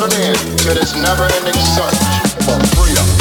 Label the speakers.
Speaker 1: Show
Speaker 2: search for Ramírez.